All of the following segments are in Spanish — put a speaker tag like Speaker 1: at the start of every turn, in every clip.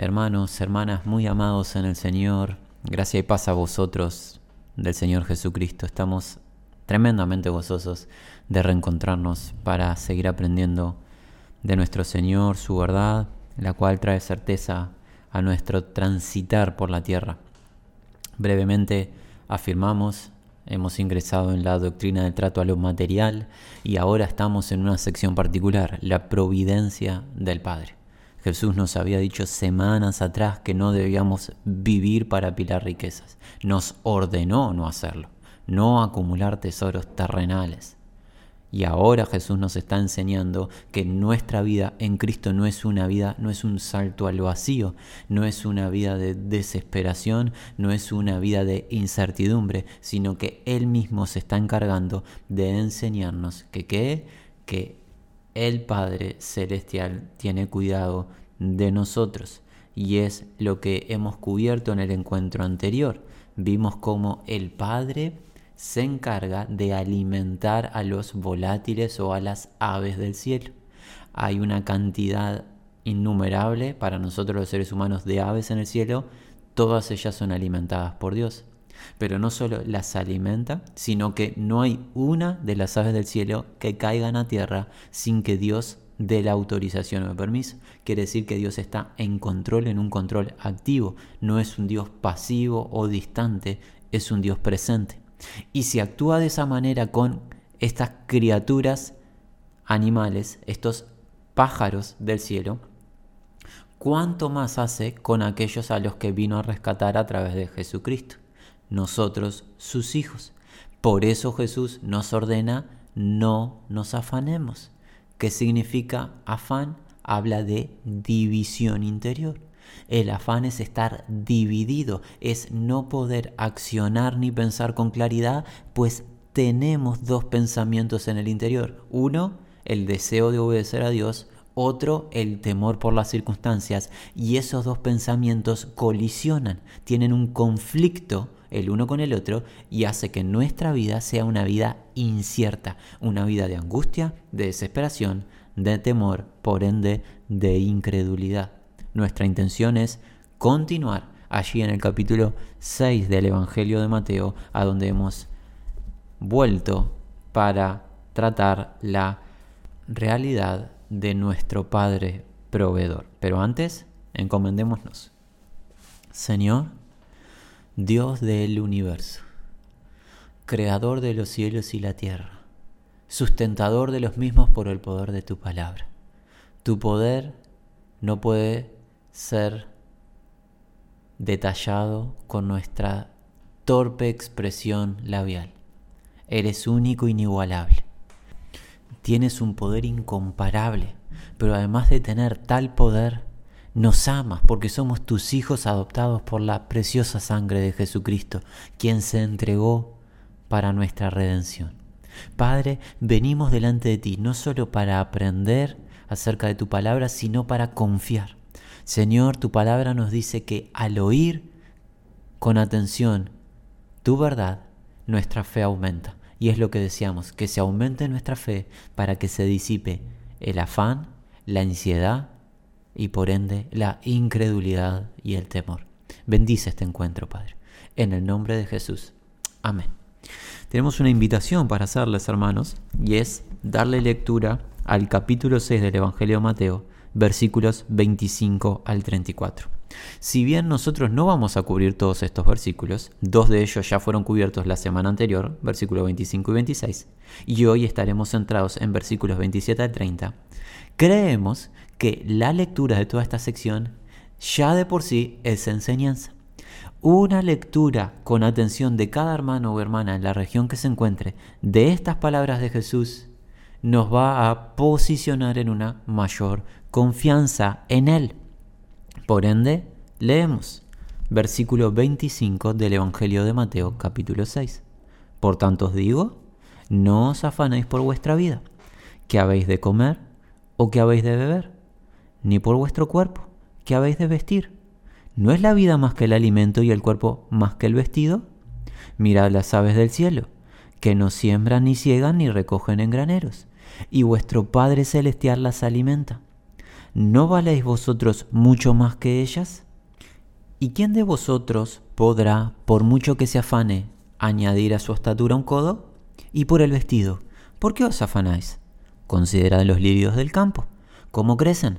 Speaker 1: Hermanos, hermanas muy amados en el Señor, gracia y paz a vosotros del Señor Jesucristo. Estamos tremendamente gozosos de reencontrarnos para seguir aprendiendo de nuestro Señor, su verdad, la cual trae certeza a nuestro transitar por la tierra. Brevemente afirmamos, hemos ingresado en la doctrina del trato a lo material y ahora estamos en una sección particular, la providencia del Padre. Jesús nos había dicho semanas atrás que no debíamos vivir para apilar riquezas. Nos ordenó no hacerlo, no acumular tesoros terrenales. Y ahora Jesús nos está enseñando que nuestra vida en Cristo no es una vida, no es un salto al vacío, no es una vida de desesperación, no es una vida de incertidumbre, sino que Él mismo se está encargando de enseñarnos que, que el Padre Celestial tiene cuidado de nosotros. Y es lo que hemos cubierto en el encuentro anterior. Vimos cómo el Padre se encarga de alimentar a los volátiles o a las aves del cielo. Hay una cantidad innumerable para nosotros los seres humanos de aves en el cielo, todas ellas son alimentadas por Dios. Pero no solo las alimenta, sino que no hay una de las aves del cielo que caigan a tierra sin que Dios dé la autorización o el permiso. Quiere decir que Dios está en control, en un control activo. No es un Dios pasivo o distante, es un Dios presente. Y si actúa de esa manera con estas criaturas animales, estos pájaros del cielo, ¿cuánto más hace con aquellos a los que vino a rescatar a través de Jesucristo? Nosotros sus hijos. Por eso Jesús nos ordena no nos afanemos. ¿Qué significa afán? Habla de división interior. El afán es estar dividido, es no poder accionar ni pensar con claridad, pues tenemos dos pensamientos en el interior. Uno, el deseo de obedecer a Dios, otro el temor por las circunstancias. Y esos dos pensamientos colisionan, tienen un conflicto el uno con el otro y hace que nuestra vida sea una vida incierta, una vida de angustia, de desesperación, de temor, por ende de incredulidad. Nuestra intención es continuar allí en el capítulo 6 del Evangelio de Mateo, a donde hemos vuelto para tratar la realidad de nuestro Padre proveedor. Pero antes, encomendémonos. Señor, Dios del universo, creador de los cielos y la tierra, sustentador de los mismos por el poder de tu palabra. Tu poder no puede ser detallado con nuestra torpe expresión labial. Eres único, inigualable. Tienes un poder incomparable, pero además de tener tal poder, nos amas porque somos tus hijos adoptados por la preciosa sangre de Jesucristo, quien se entregó para nuestra redención. Padre, venimos delante de ti no solo para aprender acerca de tu palabra, sino para confiar. Señor, tu palabra nos dice que al oír con atención tu verdad, nuestra fe aumenta. Y es lo que deseamos, que se aumente nuestra fe para que se disipe el afán, la ansiedad y por ende la incredulidad y el temor. Bendice este encuentro, Padre. En el nombre de Jesús. Amén. Tenemos una invitación para hacerles, hermanos, y es darle lectura al capítulo 6 del Evangelio de Mateo, versículos 25 al 34. Si bien nosotros no vamos a cubrir todos estos versículos, dos de ellos ya fueron cubiertos la semana anterior, versículos 25 y 26, y hoy estaremos centrados en versículos 27 al 30, creemos que la lectura de toda esta sección ya de por sí es enseñanza. Una lectura con atención de cada hermano o hermana en la región que se encuentre de estas palabras de Jesús nos va a posicionar en una mayor confianza en Él. Por ende, leemos versículo 25 del Evangelio de Mateo capítulo 6. Por tanto os digo, no os afanéis por vuestra vida, que habéis de comer o que habéis de beber ni por vuestro cuerpo, que habéis de vestir. ¿No es la vida más que el alimento y el cuerpo más que el vestido? Mirad las aves del cielo, que no siembran ni ciegan ni recogen en graneros, y vuestro Padre Celestial las alimenta. ¿no valéis vosotros mucho más que ellas? ¿Y quién de vosotros podrá, por mucho que se afane, añadir a su estatura un codo? Y por el vestido, ¿por qué os afanáis? Considerad los lirios del campo, cómo crecen,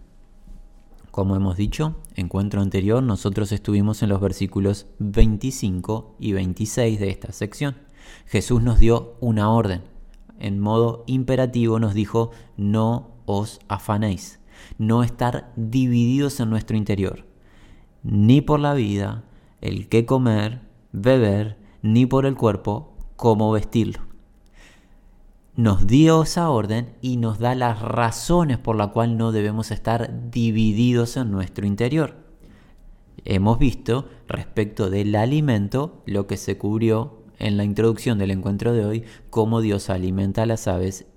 Speaker 1: Como hemos dicho, encuentro anterior, nosotros estuvimos en los versículos 25 y 26 de esta sección. Jesús nos dio una orden. En modo imperativo nos dijo, no os afanéis, no estar divididos en nuestro interior, ni por la vida, el qué comer, beber, ni por el cuerpo, cómo vestirlo nos dio esa orden y nos da las razones por las cuales no debemos estar divididos en nuestro interior. Hemos visto respecto del alimento lo que se cubrió en la introducción del encuentro de hoy, cómo Dios alimenta a las aves,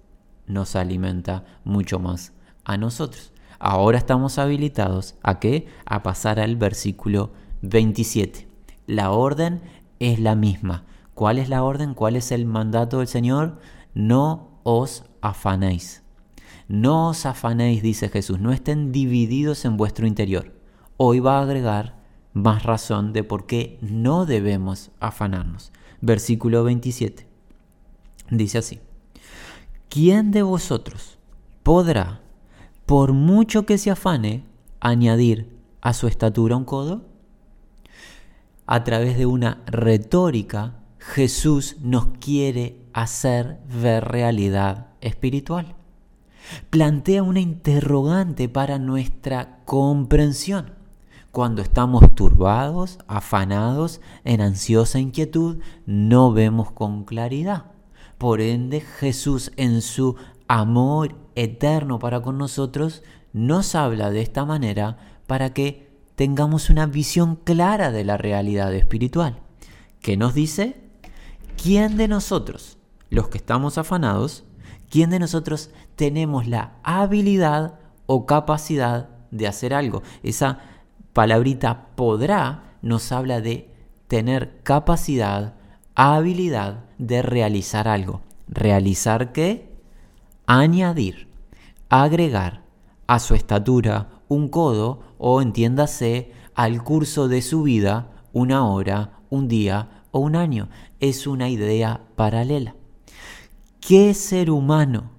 Speaker 1: nos alimenta mucho más a nosotros. Ahora estamos habilitados a qué? A pasar al versículo 27. La orden es la misma. ¿Cuál es la orden? ¿Cuál es el mandato del Señor? No os afanéis. No os afanéis, dice Jesús, no estén divididos en vuestro interior. Hoy va a agregar más razón de por qué no debemos afanarnos. Versículo 27. Dice así, ¿quién de vosotros podrá, por mucho que se afane, añadir a su estatura un codo? A través de una retórica, Jesús nos quiere hacer ver realidad espiritual. Plantea una interrogante para nuestra comprensión. Cuando estamos turbados, afanados, en ansiosa inquietud, no vemos con claridad. Por ende, Jesús en su amor eterno para con nosotros nos habla de esta manera para que tengamos una visión clara de la realidad espiritual. ¿Qué nos dice? ¿Quién de nosotros los que estamos afanados, ¿quién de nosotros tenemos la habilidad o capacidad de hacer algo? Esa palabrita podrá nos habla de tener capacidad, habilidad de realizar algo. ¿Realizar qué? Añadir, agregar a su estatura un codo o entiéndase al curso de su vida una hora, un día o un año. Es una idea paralela. ¿Qué ser humano,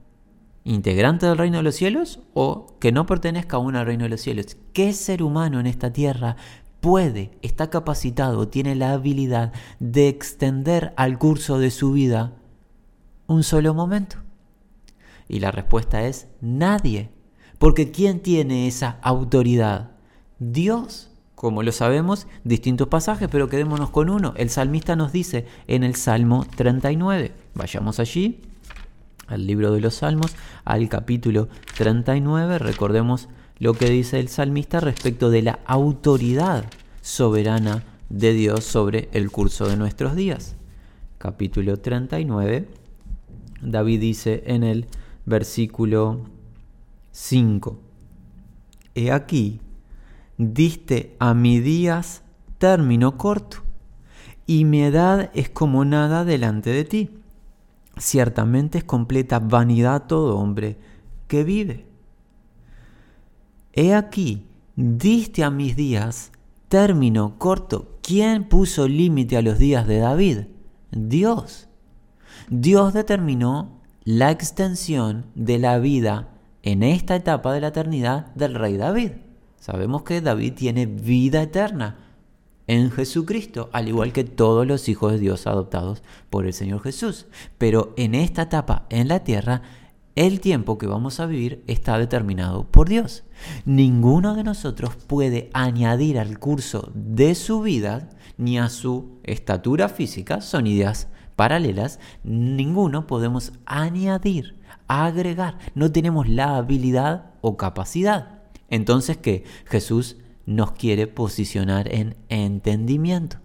Speaker 1: integrante del reino de los cielos o que no pertenezca aún al reino de los cielos, qué ser humano en esta tierra puede, está capacitado, tiene la habilidad de extender al curso de su vida un solo momento? Y la respuesta es nadie. Porque ¿quién tiene esa autoridad? Dios. Como lo sabemos, distintos pasajes, pero quedémonos con uno. El salmista nos dice en el Salmo 39. Vayamos allí al libro de los Salmos, al capítulo 39, recordemos lo que dice el salmista respecto de la autoridad soberana de Dios sobre el curso de nuestros días. Capítulo 39, David dice en el versículo 5, He aquí, diste a mi días término corto, y mi edad es como nada delante de ti Ciertamente es completa vanidad todo hombre que vive. He aquí, diste a mis días término corto. ¿Quién puso límite a los días de David? Dios. Dios determinó la extensión de la vida en esta etapa de la eternidad del rey David. Sabemos que David tiene vida eterna. En Jesucristo, al igual que todos los hijos de Dios adoptados por el Señor Jesús. Pero en esta etapa en la tierra, el tiempo que vamos a vivir está determinado por Dios. Ninguno de nosotros puede añadir al curso de su vida ni a su estatura física, son ideas paralelas, ninguno podemos añadir, agregar, no tenemos la habilidad o capacidad. Entonces, ¿qué? Jesús nos quiere posicionar en entendimiento.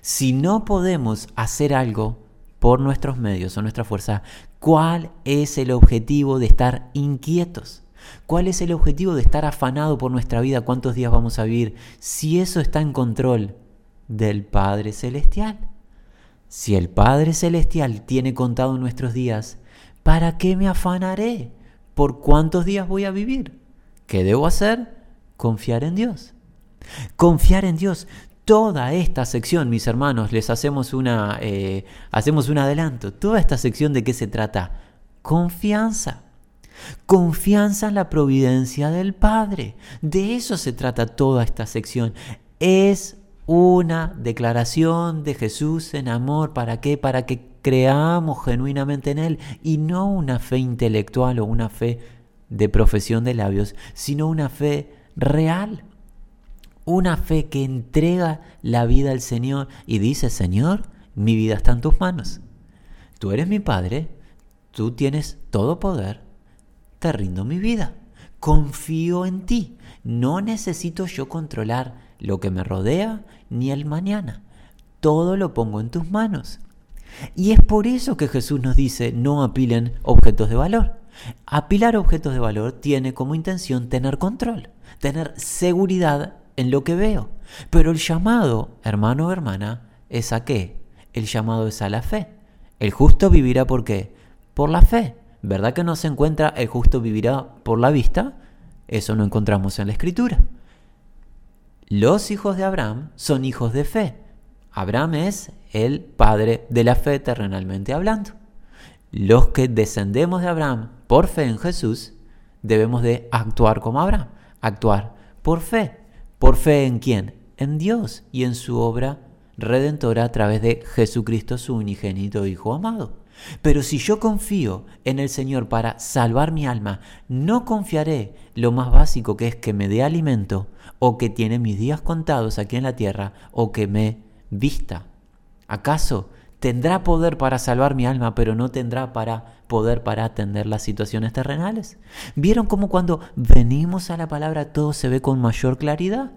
Speaker 1: Si no podemos hacer algo por nuestros medios o nuestra fuerza, ¿cuál es el objetivo de estar inquietos? ¿Cuál es el objetivo de estar afanado por nuestra vida? ¿Cuántos días vamos a vivir? Si eso está en control del Padre Celestial. Si el Padre Celestial tiene contado nuestros días, ¿para qué me afanaré? ¿Por cuántos días voy a vivir? ¿Qué debo hacer? Confiar en Dios. Confiar en Dios. Toda esta sección, mis hermanos, les hacemos una, eh, hacemos un adelanto. Toda esta sección de qué se trata? Confianza. Confianza en la providencia del Padre. De eso se trata toda esta sección. Es una declaración de Jesús en amor. ¿Para qué? Para que creamos genuinamente en Él y no una fe intelectual o una fe de profesión de labios, sino una fe real. Una fe que entrega la vida al Señor y dice, Señor, mi vida está en tus manos. Tú eres mi Padre, tú tienes todo poder, te rindo mi vida. Confío en ti. No necesito yo controlar lo que me rodea ni el mañana. Todo lo pongo en tus manos. Y es por eso que Jesús nos dice no apilen objetos de valor. Apilar objetos de valor tiene como intención tener control, tener seguridad en lo que veo. Pero el llamado, hermano o hermana, es a qué? El llamado es a la fe. El justo vivirá por qué? Por la fe. ¿Verdad que no se encuentra el justo vivirá por la vista? Eso no encontramos en la escritura. Los hijos de Abraham son hijos de fe. Abraham es el padre de la fe terrenalmente hablando. Los que descendemos de Abraham por fe en Jesús, debemos de actuar como Abraham, actuar por fe. ¿Por fe en quién? En Dios y en su obra redentora a través de Jesucristo, su unigénito Hijo amado. Pero si yo confío en el Señor para salvar mi alma, no confiaré lo más básico que es que me dé alimento o que tiene mis días contados aquí en la tierra o que me vista. ¿Acaso tendrá poder para salvar mi alma, pero no tendrá para poder para atender las situaciones terrenales? ¿Vieron cómo cuando venimos a la palabra todo se ve con mayor claridad?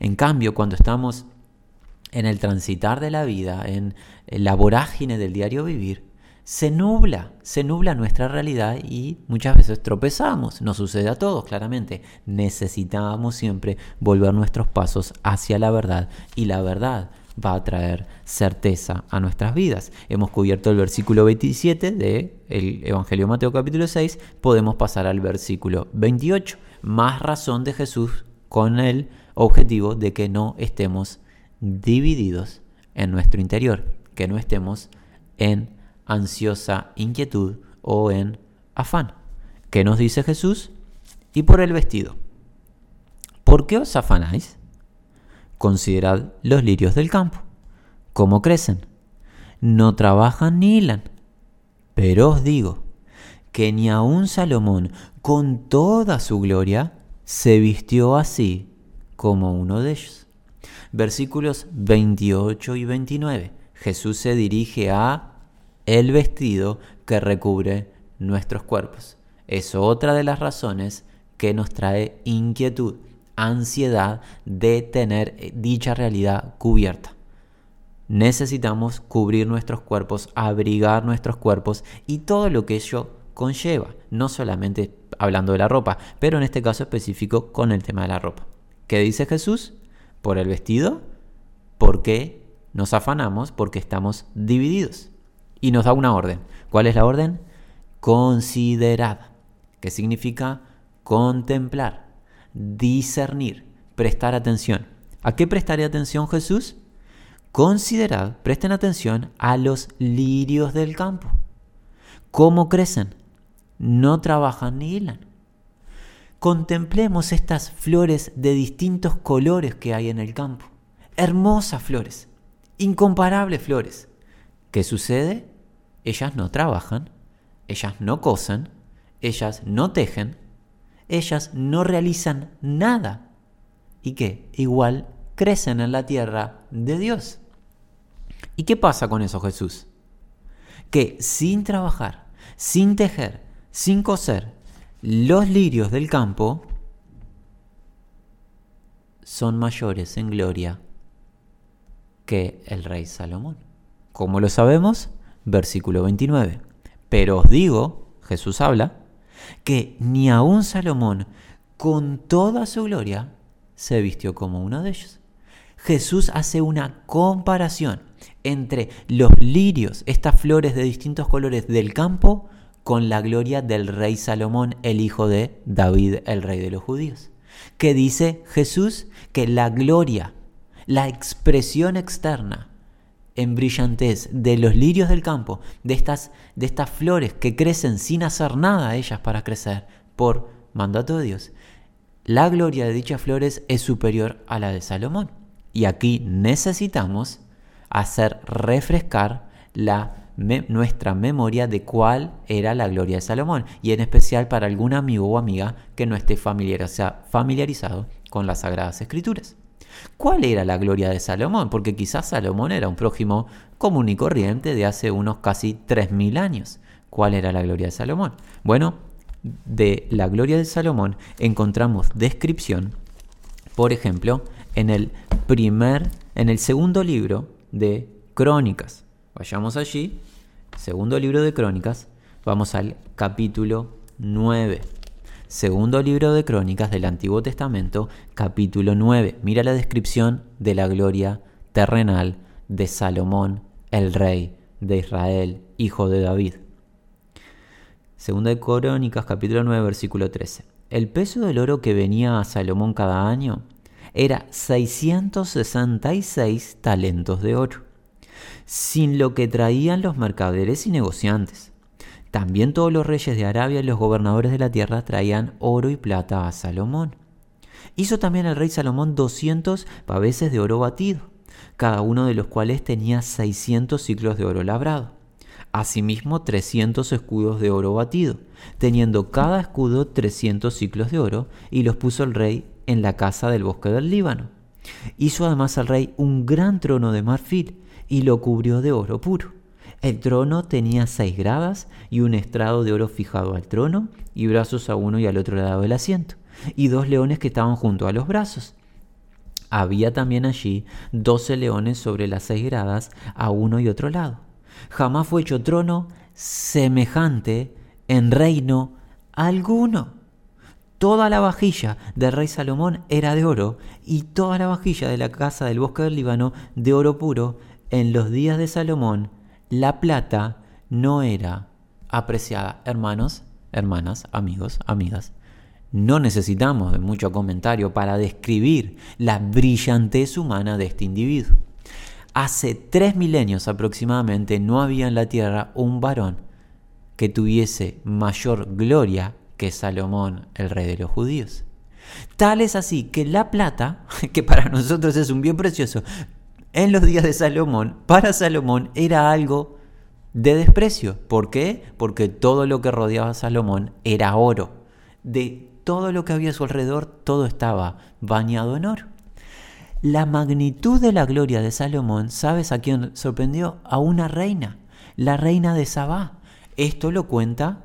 Speaker 1: En cambio, cuando estamos en el transitar de la vida, en la vorágine del diario vivir, se nubla, se nubla nuestra realidad y muchas veces tropezamos. Nos sucede a todos, claramente. Necesitamos siempre volver nuestros pasos hacia la verdad y la verdad va a traer certeza a nuestras vidas. Hemos cubierto el versículo 27 del Evangelio Mateo capítulo 6, podemos pasar al versículo 28. Más razón de Jesús con el objetivo de que no estemos divididos en nuestro interior, que no estemos en ansiosa inquietud o en afán. ¿Qué nos dice Jesús? Y por el vestido. ¿Por qué os afanáis? Considerad los lirios del campo, cómo crecen. No trabajan ni hilan. Pero os digo que ni aun Salomón, con toda su gloria, se vistió así como uno de ellos versículos 28 y 29. Jesús se dirige a el vestido que recubre nuestros cuerpos. Es otra de las razones que nos trae inquietud, ansiedad de tener dicha realidad cubierta. Necesitamos cubrir nuestros cuerpos, abrigar nuestros cuerpos y todo lo que ello conlleva, no solamente hablando de la ropa, pero en este caso específico con el tema de la ropa. ¿Qué dice Jesús? por el vestido, porque nos afanamos, porque estamos divididos. Y nos da una orden. ¿Cuál es la orden? Considerada, que significa contemplar, discernir, prestar atención. ¿A qué prestaré atención Jesús? Considerad, presten atención a los lirios del campo. ¿Cómo crecen? No trabajan ni hilan contemplemos estas flores de distintos colores que hay en el campo. hermosas flores, incomparables flores. ¿Qué sucede? Ellas no trabajan, ellas no cosen, ellas no tejen, ellas no realizan nada. ¿Y qué? Igual crecen en la tierra de Dios. ¿Y qué pasa con eso, Jesús? Que sin trabajar, sin tejer, sin coser, los lirios del campo son mayores en gloria que el rey Salomón. ¿Cómo lo sabemos? Versículo 29. Pero os digo, Jesús habla, que ni aun Salomón, con toda su gloria, se vistió como uno de ellos. Jesús hace una comparación entre los lirios, estas flores de distintos colores del campo, con la gloria del rey Salomón, el hijo de David, el rey de los judíos. Que dice Jesús que la gloria, la expresión externa en brillantez de los lirios del campo, de estas, de estas flores que crecen sin hacer nada ellas para crecer, por mandato de Dios, la gloria de dichas flores es superior a la de Salomón. Y aquí necesitamos hacer refrescar la, nuestra memoria de cuál era la gloria de Salomón. Y en especial para algún amigo o amiga que no esté familiarizado con las Sagradas Escrituras. ¿Cuál era la gloria de Salomón? Porque quizás Salomón era un prójimo común y corriente de hace unos casi 3.000 años. ¿Cuál era la gloria de Salomón? Bueno, de la gloria de Salomón encontramos descripción, por ejemplo, en el primer, en el segundo libro de Crónicas. Vayamos allí, segundo libro de Crónicas, vamos al capítulo 9. Segundo libro de Crónicas del Antiguo Testamento, capítulo 9. Mira la descripción de la gloria terrenal de Salomón, el rey de Israel, hijo de David. Segunda de Crónicas, capítulo 9, versículo 13. El peso del oro que venía a Salomón cada año era 666 talentos de oro, sin lo que traían los mercaderes y negociantes. También todos los reyes de Arabia y los gobernadores de la tierra traían oro y plata a Salomón. Hizo también el rey Salomón 200 paveses de oro batido, cada uno de los cuales tenía 600 ciclos de oro labrado asimismo 300 escudos de oro batido, teniendo cada escudo 300 ciclos de oro, y los puso el rey en la casa del bosque del Líbano. Hizo además al rey un gran trono de marfil, y lo cubrió de oro puro. El trono tenía seis gradas y un estrado de oro fijado al trono, y brazos a uno y al otro lado del asiento, y dos leones que estaban junto a los brazos. Había también allí doce leones sobre las seis gradas a uno y otro lado jamás fue hecho trono semejante en reino alguno. Toda la vajilla del rey Salomón era de oro y toda la vajilla de la casa del bosque del Líbano de oro puro. En los días de Salomón la plata no era apreciada. Hermanos, hermanas, amigos, amigas, no necesitamos de mucho comentario para describir la brillantez humana de este individuo. Hace tres milenios aproximadamente no había en la tierra un varón que tuviese mayor gloria que Salomón, el rey de los judíos. Tal es así que la plata, que para nosotros es un bien precioso, en los días de Salomón, para Salomón era algo de desprecio. ¿Por qué? Porque todo lo que rodeaba a Salomón era oro. De todo lo que había a su alrededor, todo estaba bañado en oro. La magnitud de la gloria de Salomón, ¿sabes a quién sorprendió? A una reina, la reina de Sabá. Esto lo cuenta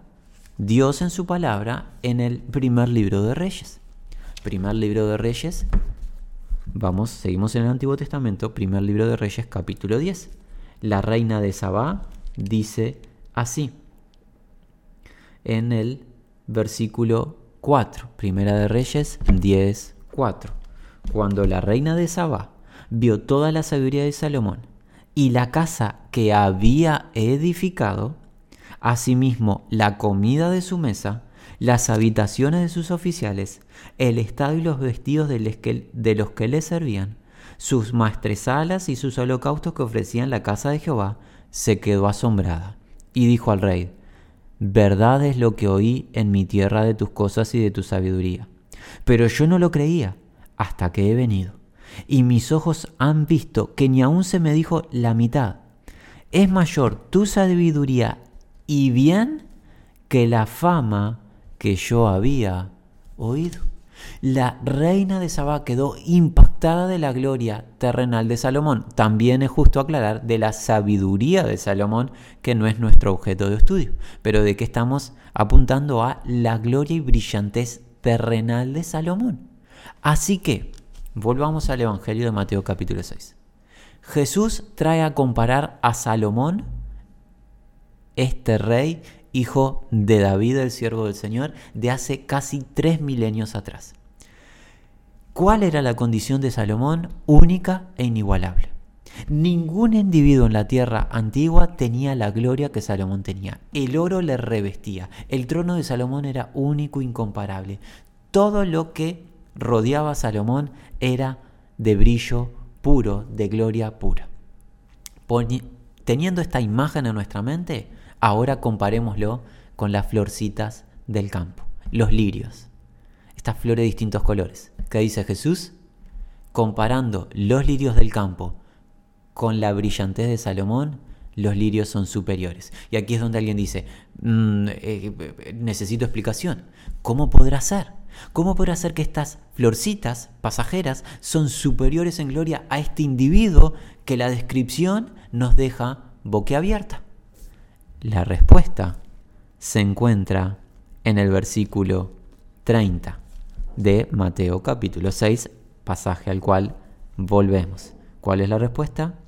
Speaker 1: Dios en su palabra en el primer libro de Reyes. Primer libro de Reyes, vamos, seguimos en el Antiguo Testamento, primer libro de Reyes, capítulo 10. La reina de Sabá dice así, en el versículo 4, primera de Reyes 10, 4 cuando la reina de Saba vio toda la sabiduría de Salomón y la casa que había edificado, asimismo la comida de su mesa, las habitaciones de sus oficiales, el estado y los vestidos de los que le servían, sus maestresalas y sus holocaustos que ofrecían la casa de Jehová, se quedó asombrada y dijo al rey, verdad es lo que oí en mi tierra de tus cosas y de tu sabiduría, pero yo no lo creía hasta que he venido. y mis ojos han visto que ni aún se me dijo la mitad. Es mayor tu sabiduría y bien que la fama que yo había oído. La reina de Sabá quedó impactada de la gloria terrenal de Salomón. También es justo aclarar de la sabiduría de Salomón, que no es nuestro objeto de estudio, pero de que estamos apuntando a la gloria y brillantez terrenal de Salomón. Así que, volvamos al Evangelio de Mateo capítulo 6. Jesús trae a comparar a Salomón, este rey, hijo de David, el siervo del Señor, de hace casi tres milenios atrás. ¿Cuál era la condición de Salomón? Única e inigualable. Ningún individuo en la tierra antigua tenía la gloria que Salomón tenía. El oro le revestía. El trono de Salomón era único, e incomparable. Todo lo que rodeaba a Salomón era de brillo puro, de gloria pura. Teniendo esta imagen en nuestra mente, ahora comparémoslo con las florcitas del campo, los lirios. Estas flores de distintos colores. ¿Qué dice Jesús? Comparando los lirios del campo con la brillantez de Salomón, los lirios son superiores. Y aquí es donde alguien dice, mm, eh, necesito explicación. ¿Cómo podrá ser? ¿Cómo podrá ser que estas florcitas pasajeras son superiores en gloria a este individuo que la descripción nos deja boquiabierta? La respuesta se encuentra en el versículo 30 de Mateo capítulo 6, pasaje al cual volvemos. ¿Cuál es la respuesta?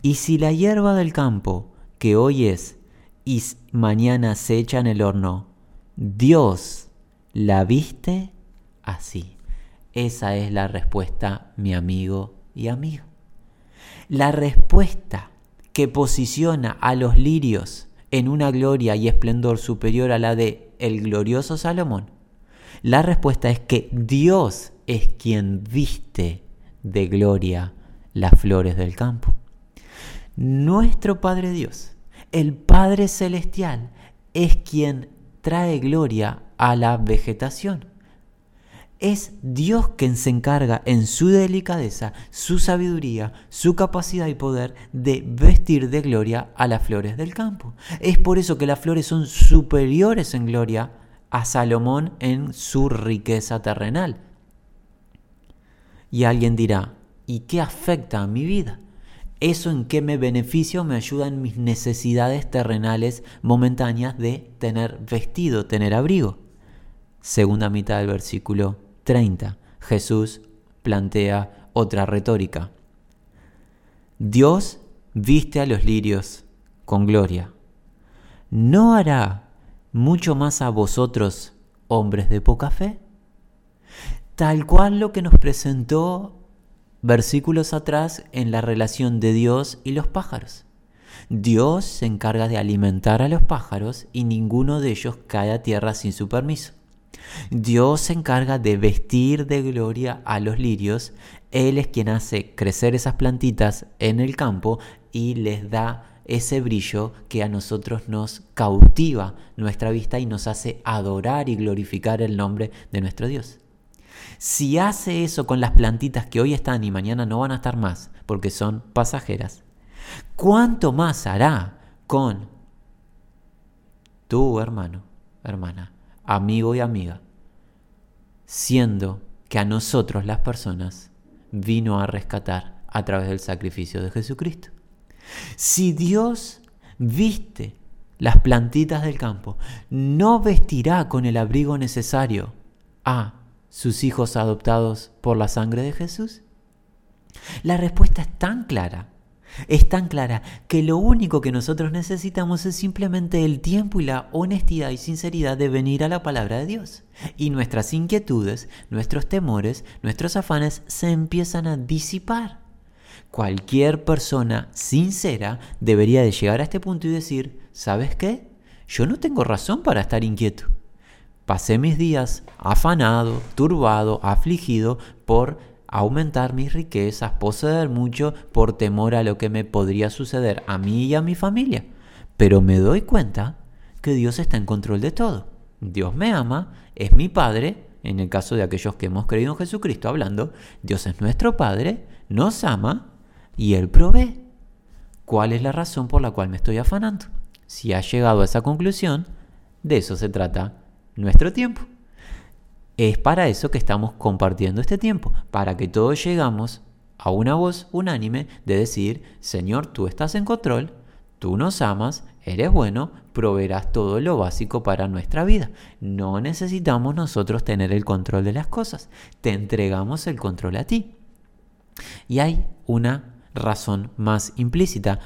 Speaker 1: Y si la hierba del campo, que hoy es y mañana se echa en el horno, Dios la viste así. Esa es la respuesta, mi amigo y amiga. La respuesta que posiciona a los lirios en una gloria y esplendor superior a la de el glorioso Salomón. La respuesta es que Dios es quien viste de gloria las flores del campo. Nuestro Padre Dios, el Padre Celestial, es quien trae gloria a la vegetación. Es Dios quien se encarga en su delicadeza, su sabiduría, su capacidad y poder de vestir de gloria a las flores del campo. Es por eso que las flores son superiores en gloria a Salomón en su riqueza terrenal. Y alguien dirá, ¿y qué afecta a mi vida? ¿Eso en qué me beneficia o me ayuda en mis necesidades terrenales momentáneas de tener vestido, tener abrigo? segunda mitad del versículo 30, Jesús plantea otra retórica. Dios viste a los lirios con gloria. ¿No hará mucho más a vosotros, hombres de poca fe? Tal cual lo que nos presentó versículos atrás en la relación de Dios y los pájaros. Dios se encarga de alimentar a los pájaros y ninguno de ellos cae a tierra sin su permiso. Dios se encarga de vestir de gloria a los lirios. Él es quien hace crecer esas plantitas en el campo y les da ese brillo que a nosotros nos cautiva nuestra vista y nos hace adorar y glorificar el nombre de nuestro Dios. Si hace eso con las plantitas que hoy están y mañana no van a estar más porque son pasajeras, ¿cuánto más hará con tu hermano, hermana, amigo y amiga, siendo que a nosotros las personas vino a rescatar a través del sacrificio de Jesucristo. Si Dios viste las plantitas del campo, ¿no vestirá con el abrigo necesario a sus hijos adoptados por la sangre de Jesús? La respuesta es tan clara es tan clara que lo único que nosotros necesitamos es simplemente el tiempo y la honestidad y sinceridad de venir a la palabra de Dios. Y nuestras inquietudes, nuestros temores, nuestros afanes se empiezan a disipar. Cualquier persona sincera debería de llegar a este punto y decir, ¿sabes qué? Yo no tengo razón para estar inquieto. Pasé mis días afanado, turbado, afligido por aumentar mis riquezas, poseer mucho por temor a lo que me podría suceder a mí y a mi familia. Pero me doy cuenta que Dios está en control de todo. Dios me ama, es mi Padre en el caso de aquellos que hemos creído en Jesucristo, hablando, Dios es nuestro Padre, nos ama y Él provee. ¿Cuál es la razón por la cual me estoy afanando? Si has llegado a esa conclusión, de eso se trata nuestro tiempo. Es para eso que estamos compartiendo este tiempo, para que todos llegamos a una voz unánime de decir, Señor, tú estás en control, tú nos amas, eres bueno, proveerás todo lo básico para nuestra vida. No necesitamos nosotros tener el control de las cosas, te entregamos el control a ti. Y hay una razón más implícita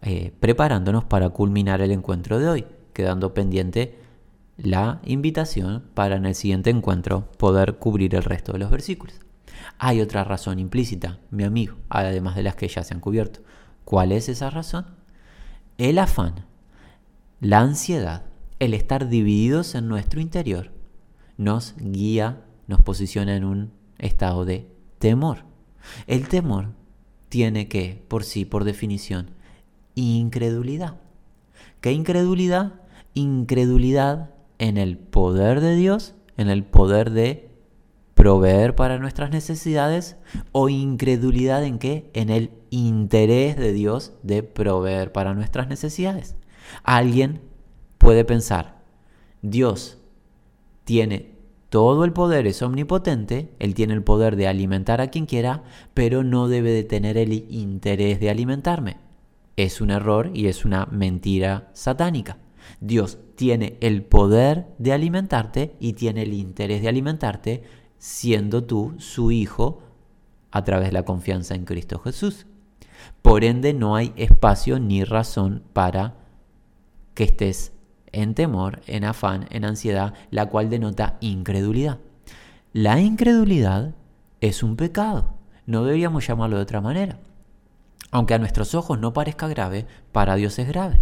Speaker 1: eh, preparándonos para culminar el encuentro de hoy, quedando pendiente la invitación para en el siguiente encuentro poder cubrir el resto de los versículos. Hay otra razón implícita, mi amigo, además de las que ya se han cubierto. ¿Cuál es esa razón? El afán, la ansiedad, el estar divididos en nuestro interior, nos guía, nos posiciona en un estado de temor. El temor tiene que, por sí, por definición, incredulidad. ¿Qué incredulidad? Incredulidad en el poder de Dios, en el poder de proveer para nuestras necesidades o incredulidad en qué? En el interés de Dios de proveer para nuestras necesidades. Alguien puede pensar, Dios tiene todo el poder, es omnipotente, Él tiene el poder de alimentar a quien quiera, pero no debe de tener el interés de alimentarme. Es un error y es una mentira satánica. Dios tiene el poder de alimentarte y tiene el interés de alimentarte siendo tú su hijo a través de la confianza en Cristo Jesús. Por ende no hay espacio ni razón para que estés en temor, en afán, en ansiedad, la cual denota incredulidad. La incredulidad es un pecado, no deberíamos llamarlo de otra manera. Aunque a nuestros ojos no parezca grave, para Dios es grave.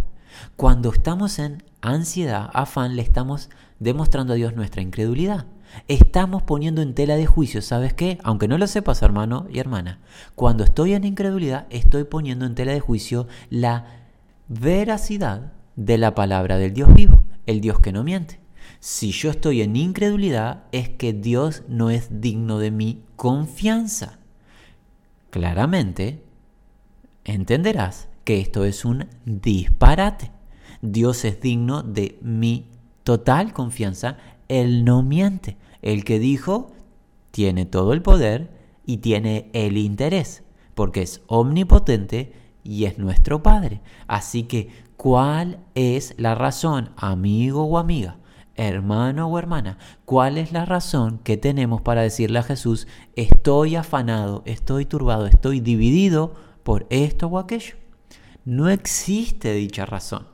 Speaker 1: Cuando estamos en ansiedad, afán, le estamos demostrando a Dios nuestra incredulidad. Estamos poniendo en tela de juicio, ¿sabes qué? Aunque no lo sepas, hermano y hermana, cuando estoy en incredulidad, estoy poniendo en tela de juicio la veracidad de la palabra del Dios vivo, el Dios que no miente. Si yo estoy en incredulidad, es que Dios no es digno de mi confianza. Claramente, entenderás que esto es un disparate. Dios es digno de mi total confianza. Él no miente. El que dijo tiene todo el poder y tiene el interés, porque es omnipotente y es nuestro Padre. Así que, ¿cuál es la razón, amigo o amiga? hermano o hermana, ¿cuál es la razón que tenemos para decirle a Jesús, estoy afanado, estoy turbado, estoy dividido por esto o aquello? No existe dicha razón.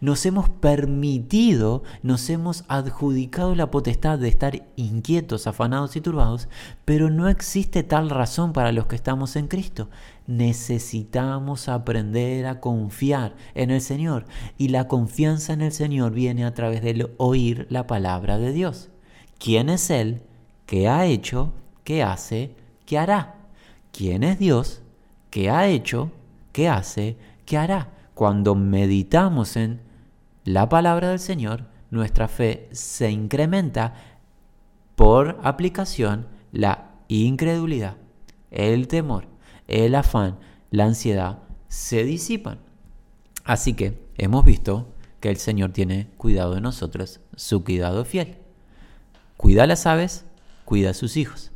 Speaker 1: Nos hemos permitido, nos hemos adjudicado la potestad de estar inquietos, afanados y turbados, pero no existe tal razón para los que estamos en Cristo. Necesitamos aprender a confiar en el Señor y la confianza en el Señor viene a través de oír la palabra de Dios. ¿Quién es Él? ¿Qué ha hecho? ¿Qué hace? ¿Qué hará? ¿Quién es Dios? ¿Qué ha hecho? ¿Qué hace? ¿Qué hará? Cuando meditamos en la palabra del Señor, nuestra fe se incrementa por aplicación la incredulidad, el temor, el afán, la ansiedad se disipan. Así que hemos visto que el Señor tiene cuidado de nosotros, su cuidado fiel. Cuida a las aves, cuida a sus hijos.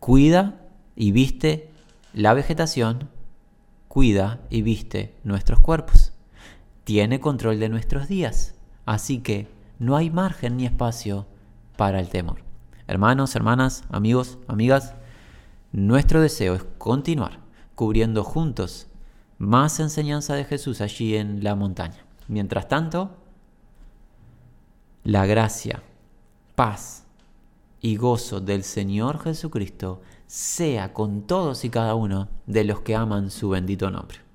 Speaker 1: Cuida y viste la vegetación, cuida y viste nuestros cuerpos. Tiene control de nuestros días. Así que no hay margen ni espacio para el temor. Hermanos, hermanas, amigos, amigas, nuestro deseo es continuar cubriendo juntos más enseñanza de Jesús allí en la montaña. Mientras tanto, la gracia, paz y gozo del Señor Jesucristo sea con todos y cada uno de los que aman su bendito nombre.